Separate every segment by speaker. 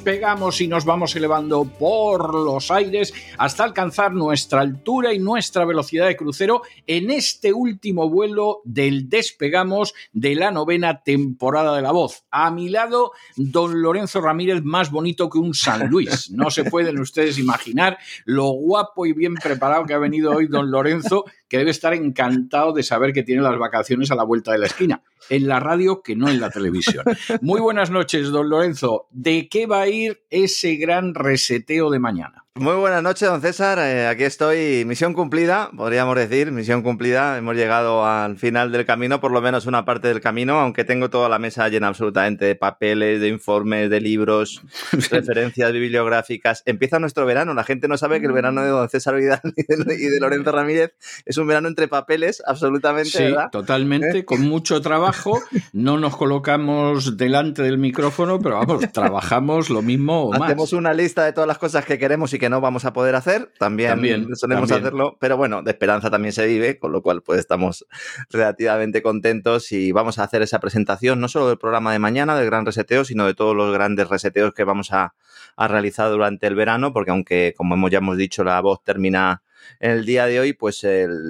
Speaker 1: despegamos y nos vamos elevando por los aires hasta alcanzar nuestra altura y nuestra velocidad de crucero en este último vuelo del despegamos de la novena temporada de La Voz. A mi lado, don Lorenzo Ramírez, más bonito que un San Luis. No se pueden ustedes imaginar lo guapo y bien preparado que ha venido hoy don Lorenzo, que debe estar encantado de saber que tiene las vacaciones a la vuelta de la esquina, en la radio que no en la televisión. Muy buenas noches, don Lorenzo. ¿De qué va a ir ese gran reseteo de mañana?
Speaker 2: Muy buenas noches, don César. Eh, aquí estoy, misión cumplida, podríamos decir, misión cumplida. Hemos llegado al final del camino, por lo menos una parte del camino, aunque tengo toda la mesa llena absolutamente de papeles, de informes, de libros, referencias bibliográficas. Empieza nuestro verano. La gente no sabe que el verano de don César Vidal y de, Lorenzo Ramírez es un verano entre papeles, absolutamente.
Speaker 1: Sí, totalmente, ¿Eh? con mucho trabajo. No nos colocamos delante del micrófono, pero vamos, trabajamos lo mismo o
Speaker 2: más. Hacemos una lista de todas las cosas que queremos y que no vamos a poder hacer, también, solemos hacerlo, pero bueno, de esperanza también se vive, con lo cual pues estamos relativamente contentos y vamos a hacer esa presentación no solo del programa de mañana, del gran reseteo, sino de todos los grandes reseteos que vamos a, a realizar durante el verano, porque aunque como hemos, ya hemos dicho, la voz termina en el día de hoy, pues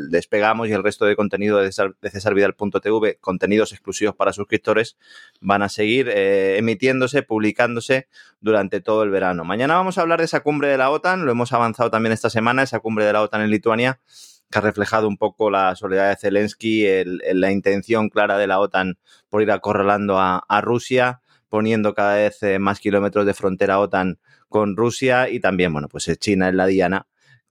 Speaker 2: despegamos y el resto de contenido de, cesarvidal.tv, contenidos exclusivos para suscriptores, van a seguir eh, emitiéndose, publicándose durante todo el verano. Mañana vamos a hablar de esa cumbre de la OTAN, lo hemos avanzado también esta semana, esa cumbre de la OTAN en Lituania que ha reflejado un poco la soledad de Zelensky, la intención clara de la OTAN por ir acorralando a Rusia poniendo cada vez eh, más kilómetros de frontera OTAN con Rusia y también, bueno, pues China es la diana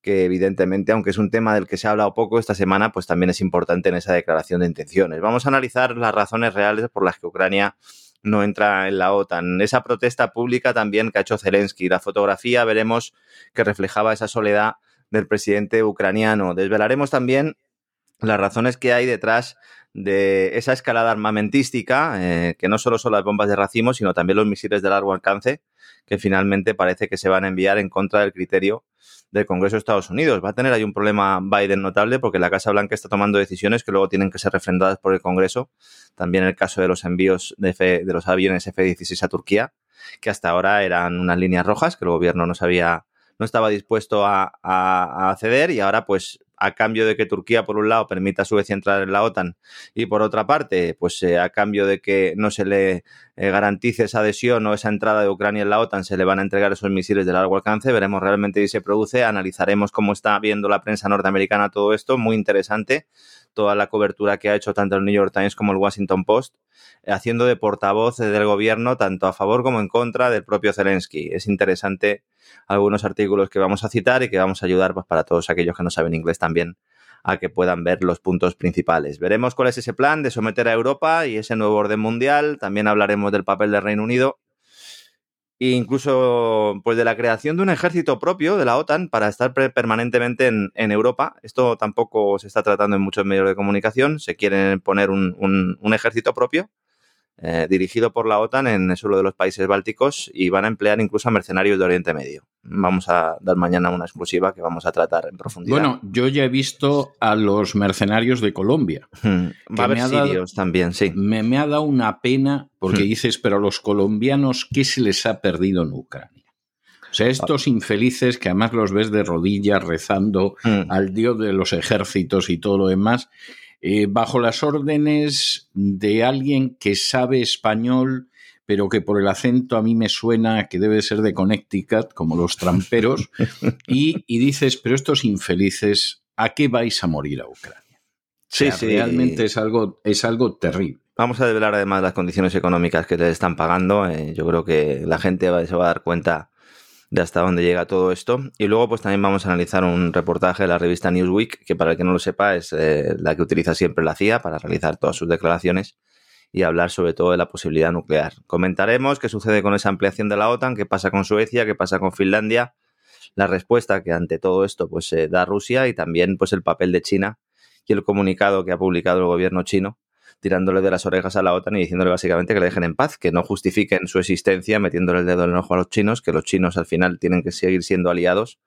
Speaker 2: que evidentemente, aunque es un tema del que se ha hablado poco esta semana, pues también es importante en esa declaración de intenciones. Vamos a analizar las razones reales por las que Ucrania no entra en la OTAN. Esa protesta pública también que ha hecho Zelensky. La fotografía veremos que reflejaba esa soledad del presidente ucraniano. Desvelaremos también las razones que hay detrás de esa escalada armamentística, eh, que no solo son las bombas de racimo, sino también los misiles de largo alcance, que finalmente parece que se van a enviar en contra del criterio del Congreso de Estados Unidos. Va a tener ahí un problema Biden notable porque la Casa Blanca está tomando decisiones que luego tienen que ser refrendadas por el Congreso. También el caso de los envíos de, de los aviones F-16 a Turquía, que hasta ahora eran unas líneas rojas que el gobierno no sabía no estaba dispuesto a, a, ceder y ahora pues a cambio de que Turquía, por un lado, permita a Suecia entrar en la OTAN y por otra parte, pues eh, a cambio de que no se le eh, garantice esa adhesión o esa entrada de Ucrania en la OTAN, se le van a entregar esos misiles de largo alcance. Veremos realmente si se produce. Analizaremos cómo está viendo la prensa norteamericana todo esto. Muy interesante toda la cobertura que ha hecho tanto el New York Times como el Washington Post, eh, haciendo de portavoz del gobierno tanto a favor como en contra del propio Zelensky. Es interesante algunos artículos que vamos a citar y que vamos a ayudar pues, para todos aquellos que no saben inglés también a que puedan ver los puntos principales. Veremos cuál es ese plan de someter a Europa y ese nuevo orden mundial. También hablaremos del papel del Reino Unido e incluso pues de la creación de un ejército propio de la OTAN para estar permanentemente en, Europa. Esto tampoco se está tratando en muchos medios de comunicación. Se quiere poner un ejército propio eh, dirigido por la OTAN en el suelo de los países bálticos y van a emplear incluso a mercenarios de Oriente Medio. Vamos a dar mañana una exclusiva que vamos a tratar en profundidad.
Speaker 1: Bueno, yo ya he visto a los mercenarios de Colombia.
Speaker 2: Va a haber sirios también, sí.
Speaker 1: Me, ha dado una pena porque dices, pero a los colombianos, ¿qué se les ha perdido en Ucrania? O sea, estos infelices que además los ves de rodillas rezando al dios de los ejércitos y todo lo demás, eh, bajo las órdenes de alguien que sabe español, pero que por el acento a mí me suena que debe ser de Connecticut, como los tramperos, y, dices, pero estos infelices, ¿a qué vais a morir a Ucrania?
Speaker 2: Sí,
Speaker 1: sí. Realmente es algo, es algo terrible.
Speaker 2: Vamos a develar además las condiciones económicas que te están pagando. Eh, yo creo que la gente se va a dar cuenta de hasta dónde llega todo esto. Y luego, pues también vamos a analizar un reportaje de la revista Newsweek, que para el que no lo sepa es eh, la que utiliza siempre la CIA para realizar todas sus declaraciones y hablar sobre todo de la posibilidad nuclear. Comentaremos qué sucede con esa ampliación de la OTAN, qué pasa con Suecia, qué pasa con Finlandia, la respuesta que ante todo esto pues eh, da Rusia y también pues el papel de China y el comunicado que ha publicado el gobierno chino tirándole de las orejas a la OTAN y diciéndole básicamente que le dejen en paz, que no justifiquen su existencia metiéndole el dedo en el ojo a los chinos, que los chinos al final tienen que seguir siendo aliados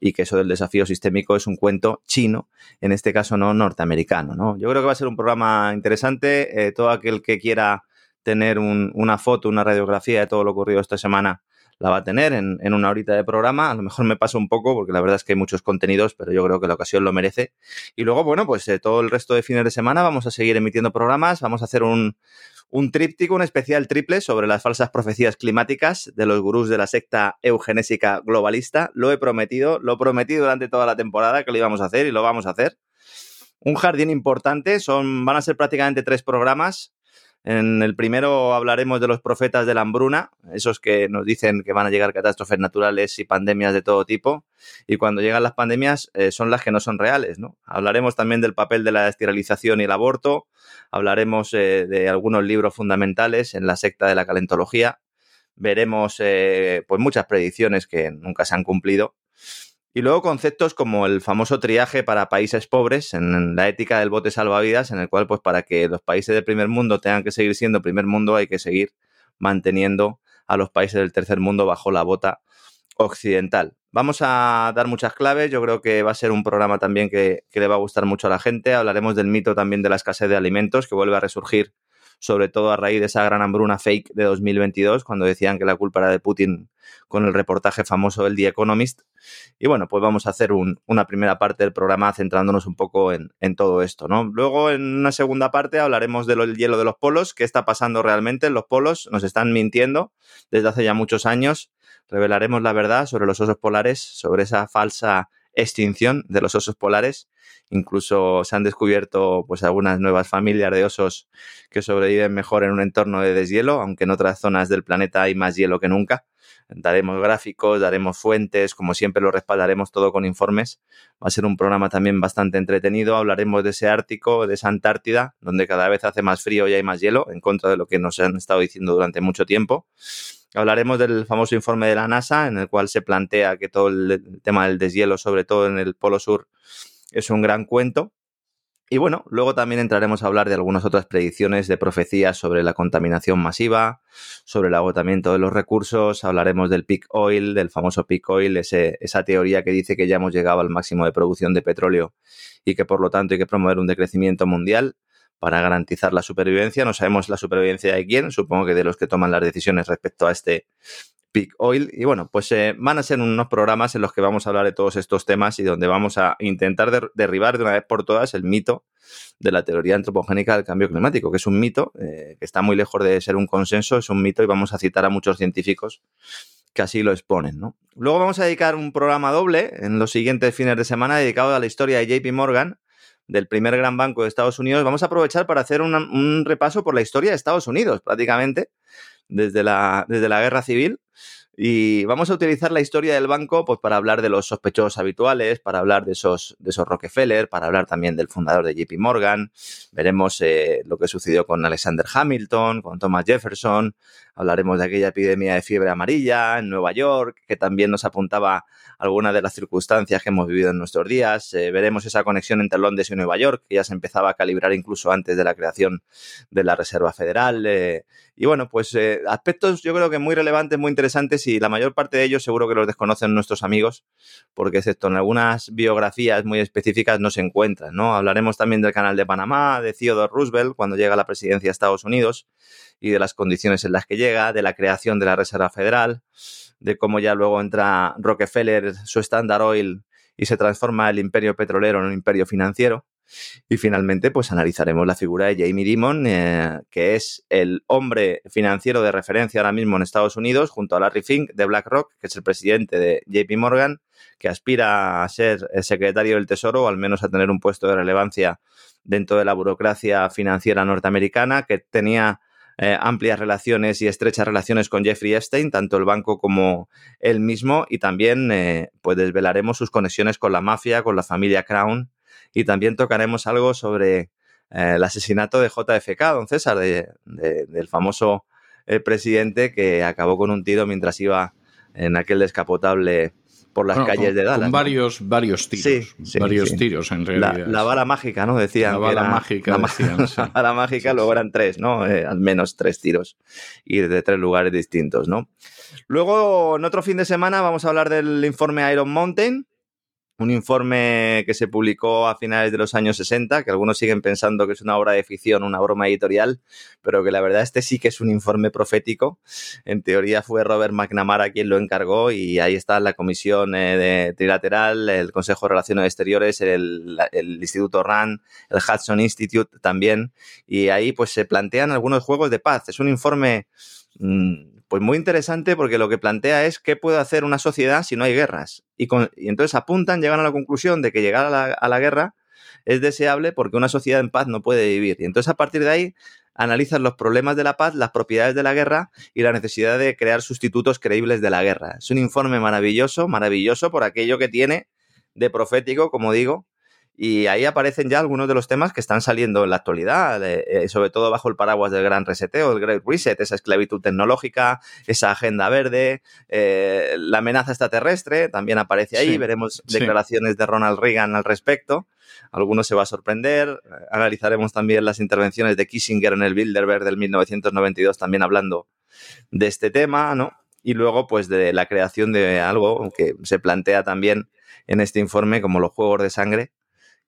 Speaker 2: y que eso del desafío sistémico es un cuento chino, en este caso no norteamericano. ¿no? Yo creo que va a ser un programa interesante. Eh, todo aquel que quiera tener una foto, una radiografía de todo lo ocurrido esta semana la va a tener en, una horita de programa. A lo mejor me pasa un poco porque la verdad es que hay muchos contenidos, pero yo creo que la ocasión lo merece. Y luego, bueno, pues eh, todo el resto de fines de semana vamos a seguir emitiendo programas, vamos a hacer un, un tríptico, un especial triple sobre las falsas profecías climáticas de los gurús de la secta eugenésica globalista. Lo he prometido, lo prometí durante toda la temporada que lo íbamos a hacer y lo vamos a hacer. Un jardín importante, son, van a ser prácticamente tres programas. En el primero hablaremos de los profetas de la hambruna, esos que nos dicen que van a llegar catástrofes naturales y pandemias de todo tipo. Y cuando llegan las pandemias eh, son las que no son reales. ¿no? Hablaremos también del papel de la esterilización y el aborto. Hablaremos eh, de algunos libros fundamentales en la secta de la calentología. Veremos eh, pues muchas predicciones que nunca se han cumplido y luego conceptos como el famoso triaje para países pobres, en la ética del bote salvavidas, en el cual, pues, para que los países del primer mundo tengan que seguir siendo primer mundo, hay que seguir manteniendo a los países del tercer mundo bajo la bota occidental. Vamos a dar muchas claves, yo creo que va a ser un programa también que, que le va a gustar mucho a la gente. Hablaremos del mito también de la escasez de alimentos, que vuelve a resurgir sobre todo a raíz de esa gran hambruna fake de 2022, cuando decían que la culpa era de Putin con el reportaje famoso del The Economist. Y bueno, pues vamos a hacer una primera parte del programa centrándonos un poco en, todo esto, ¿no? Luego, en una segunda parte, hablaremos del hielo de los polos, qué está pasando realmente en los polos, nos están mintiendo desde hace ya muchos años. Revelaremos la verdad sobre los osos polares, sobre esa falsa extinción de los osos polares. Incluso se han descubierto pues algunas nuevas familias de osos que sobreviven mejor en un entorno de deshielo, aunque en otras zonas del planeta hay más hielo que nunca. Daremos gráficos, daremos fuentes, como siempre lo respaldaremos todo con informes. Va a ser un programa también bastante entretenido. Hablaremos de ese Ártico, de esa Antártida, donde cada vez hace más frío y hay más hielo, en contra de lo que nos han estado diciendo durante mucho tiempo. Hablaremos del famoso informe de la NASA, en el cual se plantea que todo el tema del deshielo, sobre todo en el Polo Sur, es un gran cuento. Y bueno, luego también entraremos a hablar de algunas otras predicciones de profecías sobre la contaminación masiva, sobre el agotamiento de los recursos, hablaremos del peak oil, del famoso peak oil, esa teoría que dice que ya hemos llegado al máximo de producción de petróleo y que por lo tanto hay que promover un decrecimiento mundial para garantizar la supervivencia. No sabemos la supervivencia de quién, supongo que de los que toman las decisiones respecto a este Peak Oil. Y bueno, pues eh, van a ser unos programas en los que vamos a hablar de todos estos temas y donde vamos a intentar derribar de una vez por todas el mito de la teoría antropogénica del cambio climático, que es un mito eh, que está muy lejos de ser un consenso, es un mito y vamos a citar a muchos científicos que así lo exponen. Luego vamos a dedicar un programa doble en los siguientes fines de semana dedicado a la historia de JP Morgan, del primer gran banco de Estados Unidos. Vamos a aprovechar para hacer un repaso por la historia de Estados Unidos, prácticamente, desde la, desde la guerra civil y vamos a utilizar la historia del banco pues, para hablar de los sospechosos habituales, para hablar de esos, de esos Rockefeller, para hablar también del fundador de JP Morgan. Veremos eh, lo que sucedió con Alexander Hamilton, con Thomas Jefferson. Hablaremos de aquella epidemia de fiebre amarilla en Nueva York, que también nos apuntaba algunas de las circunstancias que hemos vivido en nuestros días. Eh, veremos esa conexión entre Londres y Nueva York, que ya se empezaba a calibrar incluso antes de la creación de la Reserva Federal. Eh, y bueno, pues aspectos yo creo que muy relevantes, muy interesantes y la mayor parte de ellos seguro que los desconocen nuestros amigos, porque excepto en algunas biografías muy específicas no se encuentran, ¿no? Hablaremos también del canal de Panamá, de Theodore Roosevelt cuando llega a la presidencia de Estados Unidos y de las condiciones en las que llega, de la creación de la Reserva Federal, de cómo ya luego entra Rockefeller, su Standard Oil y se transforma el imperio petrolero en un imperio financiero. Y finalmente, pues analizaremos la figura de Jamie Dimon, eh, que es el hombre financiero de referencia ahora mismo en Estados Unidos, junto a Larry Fink de BlackRock, que es el presidente de JP Morgan, que aspira a ser el secretario del Tesoro o al menos a tener un puesto de relevancia dentro de la burocracia financiera norteamericana, que tenía eh, amplias relaciones y estrechas relaciones con Jeffrey Epstein, tanto el banco como él mismo, y también eh, pues desvelaremos sus conexiones con la mafia, con la familia Crown y también tocaremos algo sobre eh, el asesinato de JFK, don César, del famoso presidente que acabó con un tiro mientras iba en aquel descapotable por las calles de Dallas. Con
Speaker 1: varios, varios tiros. varios tiros, en realidad.
Speaker 2: La, bala mágica, ¿no? Decían.
Speaker 1: La bala mágica.
Speaker 2: La, bala mágica, luego eran tres, ¿no? Eh, al menos tres tiros. Y de tres lugares distintos, ¿no? Luego, en otro fin de semana, vamos a hablar del informe Iron Mountain, un informe que se publicó a finales de los años 60, que algunos siguen pensando que es una obra de ficción, una broma editorial, pero que la verdad este sí que es un informe profético. En teoría fue Robert McNamara quien lo encargó y ahí está la comisión eh, de trilateral, el Consejo de Relaciones Exteriores, el, Instituto RAND, el Hudson Institute también, y ahí pues se plantean algunos juegos de paz. Es un informe... Mm, pues muy interesante porque lo que plantea es qué puede hacer una sociedad si no hay guerras. Y, entonces apuntan, llegan a la conclusión de que llegar a la, guerra es deseable porque una sociedad en paz no puede vivir. Y entonces a partir de ahí analizan los problemas de la paz, las propiedades de la guerra y la necesidad de crear sustitutos creíbles de la guerra. Es un informe maravilloso, maravilloso por aquello que tiene de profético, como digo, y ahí aparecen ya algunos de los temas que están saliendo en la actualidad, eh, sobre todo bajo el paraguas del gran reseteo, el Great Reset, esa esclavitud tecnológica, esa agenda verde, eh, la amenaza extraterrestre también aparece ahí, veremos declaraciones de Ronald Reagan al respecto. Algunos se va a sorprender. Analizaremos también las intervenciones de Kissinger en el Bilderberg del 1992, también hablando de este tema, ¿no? Y luego, pues, de la creación de algo que se plantea también en este informe como los juegos de sangre,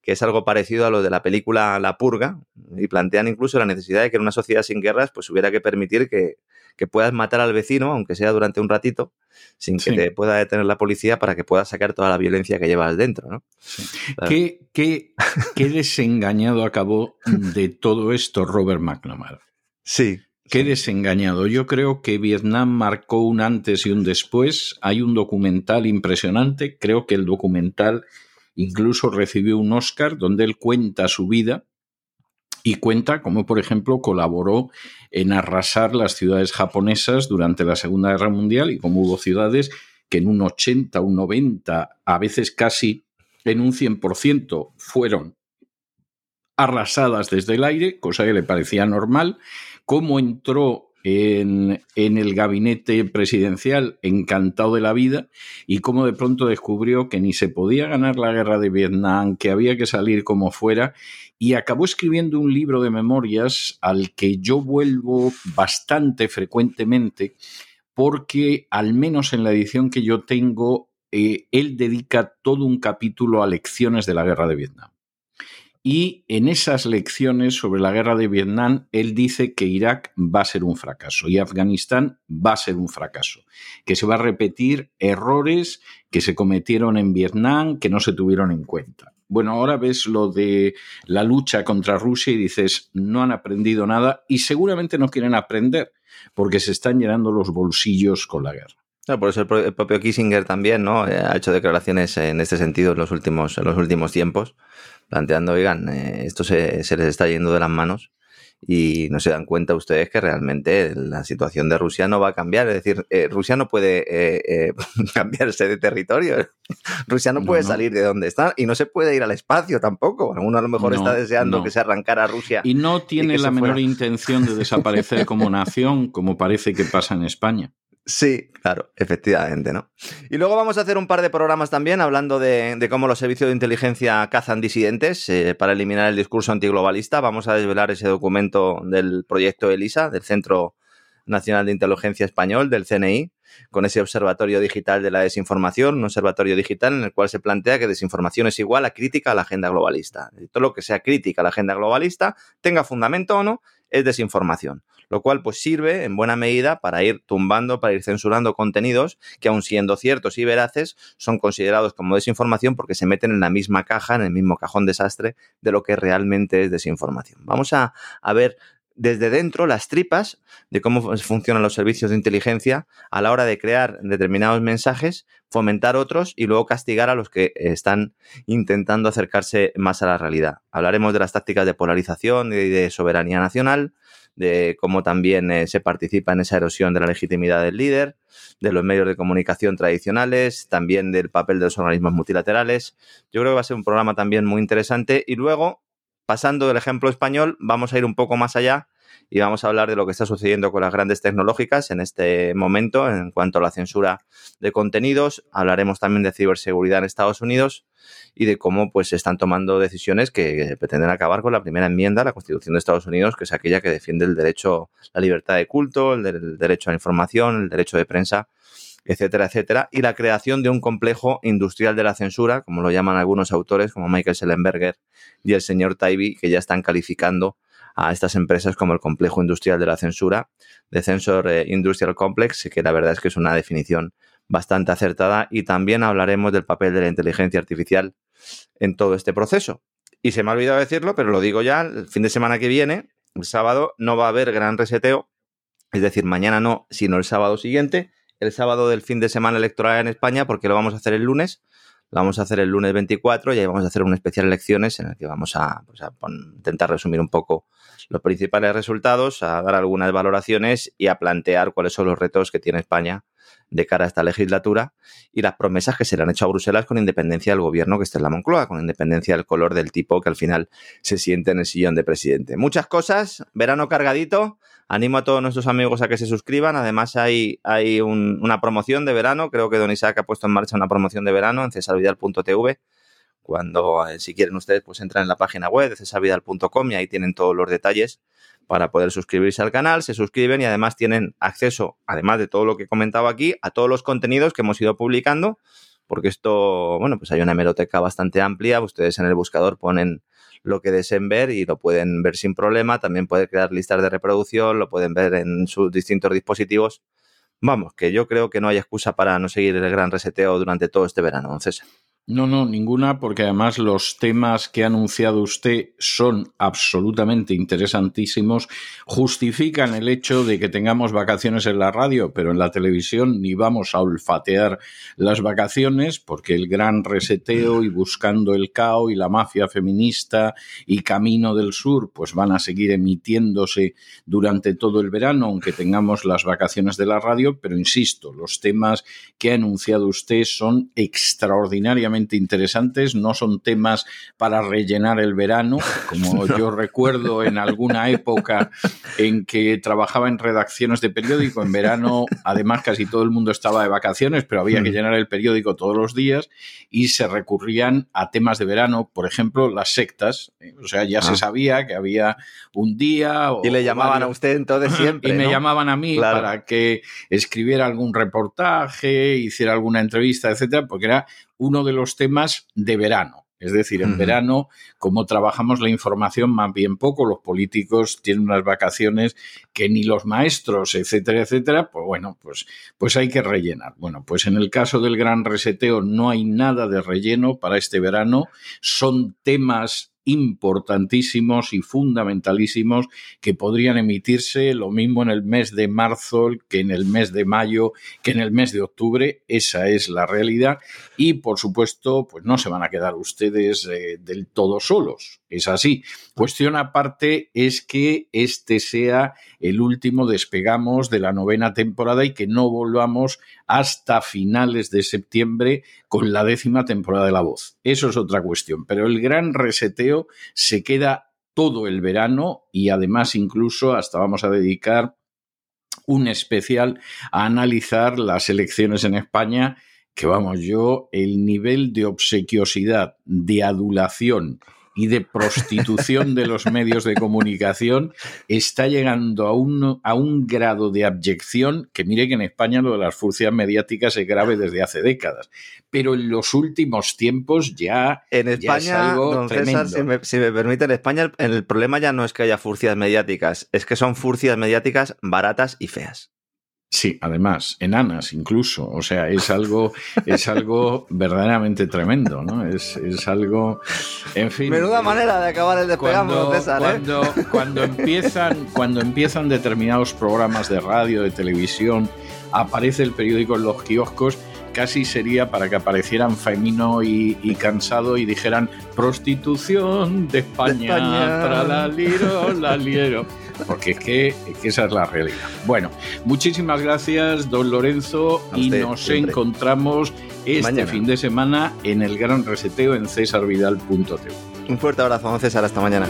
Speaker 2: que es algo parecido a lo de la película La Purga, y plantean incluso la necesidad de que en una sociedad sin guerras pues hubiera que permitir que, puedas matar al vecino, aunque sea durante un ratito, sin que te pueda detener la policía para que puedas sacar toda la violencia que llevas dentro. ¿no?
Speaker 1: ¿Qué, qué, qué desengañado acabó de todo esto Robert McNamara?
Speaker 2: Sí,
Speaker 1: Qué desengañado. Yo creo que Vietnam marcó un antes y un después. Hay un documental impresionante. Creo que el documental incluso recibió un Oscar donde él cuenta su vida y cuenta cómo, por ejemplo, colaboró en arrasar las ciudades japonesas durante la Segunda Guerra Mundial y cómo hubo ciudades que en un 80, un 90, a veces casi en un 100% fueron arrasadas desde el aire, cosa que le parecía normal, cómo entró en, el gabinete presidencial encantado de la vida y cómo de pronto descubrió que ni se podía ganar la guerra de Vietnam, que había que salir como fuera y acabó escribiendo un libro de memorias al que yo vuelvo bastante frecuentemente porque al menos en la edición que yo tengo, eh, él dedica todo un capítulo a lecciones de la guerra de Vietnam. Y en esas lecciones sobre la guerra de Vietnam, él dice que Irak va a ser un fracaso y Afganistán va a ser un fracaso, que se va a repetir errores que se cometieron en Vietnam que no se tuvieron en cuenta. Bueno, ahora ves lo de la lucha contra Rusia y dices, no han aprendido nada y seguramente no quieren aprender porque se están llenando los bolsillos con la guerra.
Speaker 2: Por eso el, propio Kissinger también ¿no? Eh, ha hecho declaraciones en este sentido en los últimos, en los últimos tiempos planteando, oigan, eh, esto se, les está yendo de las manos y no se dan cuenta ustedes que realmente la situación de Rusia no va a cambiar. Es decir, eh, Rusia no puede eh, cambiarse de territorio. Rusia no puede salir de donde está y no se puede ir al espacio tampoco. Uno a lo mejor está deseando que se arrancara Rusia.
Speaker 1: Y no tiene la menor intención de desaparecer como nación, como parece que pasa en España.
Speaker 2: Sí, claro, efectivamente, ¿no? Y luego vamos a hacer un par de programas también hablando de, cómo los servicios de inteligencia cazan disidentes eh, para eliminar el discurso antiglobalista. Vamos a desvelar ese documento del proyecto ELISA, del Centro Nacional de Inteligencia Español, del CNI, con ese observatorio digital de la desinformación, un observatorio digital en el cual se plantea que desinformación es igual a crítica a la agenda globalista. todo lo que sea crítica a la agenda globalista, tenga fundamento o no, es desinformación lo cual pues sirve en buena medida para ir tumbando, para ir censurando contenidos que aun siendo ciertos y veraces son considerados como desinformación porque se meten en la misma caja, en el mismo cajón desastre de lo que realmente es desinformación. Vamos a, ver desde dentro las tripas de cómo funcionan los servicios de inteligencia a la hora de crear determinados mensajes, fomentar otros y luego castigar a los que están intentando acercarse más a la realidad. Hablaremos de las tácticas de polarización y de soberanía nacional, de cómo también eh, se participa en esa erosión de la legitimidad del líder, de los medios de comunicación tradicionales, también del papel de los organismos multilaterales. Yo creo que va a ser un programa también muy interesante y luego, pasando del ejemplo español, vamos a ir un poco más allá y vamos a hablar de lo que está sucediendo con las grandes tecnológicas en este momento en cuanto a la censura de contenidos. Hablaremos también de ciberseguridad en Estados Unidos y de cómo pues se están tomando decisiones que pretenden acabar con la primera enmienda a la Constitución de Estados Unidos, que es aquella que defiende el derecho, la libertad de culto, el, derecho a la información, el derecho de prensa etcétera, etcétera, y la creación de un complejo industrial de la censura, como lo llaman algunos autores, como Michael Schellenberger y el señor Taibi, que ya están calificando a estas empresas como el complejo industrial de la censura, de Censor eh, Industrial Complex, que la verdad es que es una definición bastante acertada y también hablaremos del papel de la inteligencia artificial en todo este proceso. Y se me ha olvidado decirlo, pero lo digo ya, el fin de semana que viene, el sábado, no va a haber gran reseteo, es decir, mañana no, sino el sábado siguiente, el sábado del fin de semana electoral en España, porque lo vamos a hacer el lunes, lo vamos a hacer el lunes 24 y ahí vamos a hacer un especial elecciones en el que vamos a, pues, a intentar resumir un poco los principales resultados, a dar algunas valoraciones y a plantear cuáles son los retos que tiene España de cara a esta legislatura y las promesas que se le han hecho a Bruselas con independencia del gobierno que esté en la Moncloa, con independencia del color del tipo que al final se siente en el sillón de presidente. Muchas cosas, verano cargadito. Animo a todos nuestros amigos a que se suscriban. Además, hay, hay una promoción de verano. Creo que Don Isaac ha puesto en marcha una promoción de verano en cesarvidal.tv cuando eh, si quieren ustedes pues entran en la página web de cesarvidal.com y ahí tienen todos los detalles para poder suscribirse al canal, se suscriben y además tienen acceso, además de todo lo que he comentado aquí, a todos los contenidos que hemos ido publicando, porque esto, bueno, pues hay una hemeroteca bastante amplia, ustedes en el buscador ponen lo que deseen ver y lo pueden ver sin problema, también pueden crear listas de reproducción, lo pueden ver en sus distintos dispositivos. Vamos, que yo creo que no hay excusa para no seguir el gran reseteo durante todo este verano, César.
Speaker 1: No, no, ninguna, porque además los temas que ha anunciado usted son absolutamente interesantísimos, justifican el hecho de que tengamos vacaciones en la radio, pero en la televisión ni vamos a olfatear las vacaciones, porque el gran reseteo y buscando el caos y la mafia feminista y Camino del Sur, pues van a seguir emitiéndose durante todo el verano, aunque tengamos las vacaciones de la radio, pero insisto, los temas que ha anunciado usted son extraordinariamente interesantes, no son temas para rellenar el verano, como yo recuerdo en alguna época en que trabajaba en redacciones de periódico, en verano además casi todo el mundo estaba de vacaciones, pero había que mm. llenar el periódico todos los días y se recurrían a temas de verano, por ejemplo, las sectas, ¿eh? o sea, ya se ah. sabía que había un día...
Speaker 2: y le llamaban a usted entonces siempre.
Speaker 1: Y me llamaban a mí para que escribiera algún reportaje, hiciera alguna entrevista, etcétera, porque era uno de los temas de verano. Es decir, en verano, como trabajamos la información más bien poco, los políticos tienen unas vacaciones que ni los maestros, etcétera, etcétera, pues bueno, pues, pues hay que rellenar. Bueno, pues en el caso del gran reseteo no hay nada de relleno para este verano, son temas importantísimos y fundamentalísimos que podrían emitirse lo mismo en el mes de marzo que en el mes de mayo, que en el mes de octubre. Esa es la realidad. Y por supuesto, pues no se van a quedar ustedes eh, del todo solos. Es así. Cuestión aparte es que este sea el último despegamos de la novena temporada y que no volvamos hasta finales de septiembre con la décima temporada de La Voz. Eso es otra cuestión. Pero el gran reseteo se queda todo el verano y además incluso hasta vamos a dedicar un especial a analizar las elecciones en España, que vamos, yo el nivel de obsequiosidad, de adulación y de prostitución de los medios de comunicación está llegando a un, a un grado de abyección que mire que en España lo de las furcias mediáticas es grave desde hace décadas. Pero en los últimos tiempos ya,
Speaker 2: en España,
Speaker 1: es algo tremendo.
Speaker 2: si, me, si me, permite, en España el problema ya no es que haya furcias mediáticas, es que son furcias mediáticas baratas y feas.
Speaker 1: Sí, además, enanas incluso. O sea, es algo, es algo verdaderamente tremendo, ¿no? Es, es algo. En fin.
Speaker 2: Menuda manera de acabar el despegamos, César,
Speaker 1: ¿eh? cuando, cuando empiezan, cuando empiezan determinados programas de radio, de televisión, aparece el periódico en los kioscos casi sería para que aparecieran Femino y, Cansado y dijeran prostitución de España, la liro, la liero. Porque es que, esa es la realidad. Bueno, muchísimas gracias, don Lorenzo, y nos encontramos este fin de semana en el gran reseteo en cesarvidal.tv.
Speaker 2: Un fuerte abrazo, don César, hasta mañana.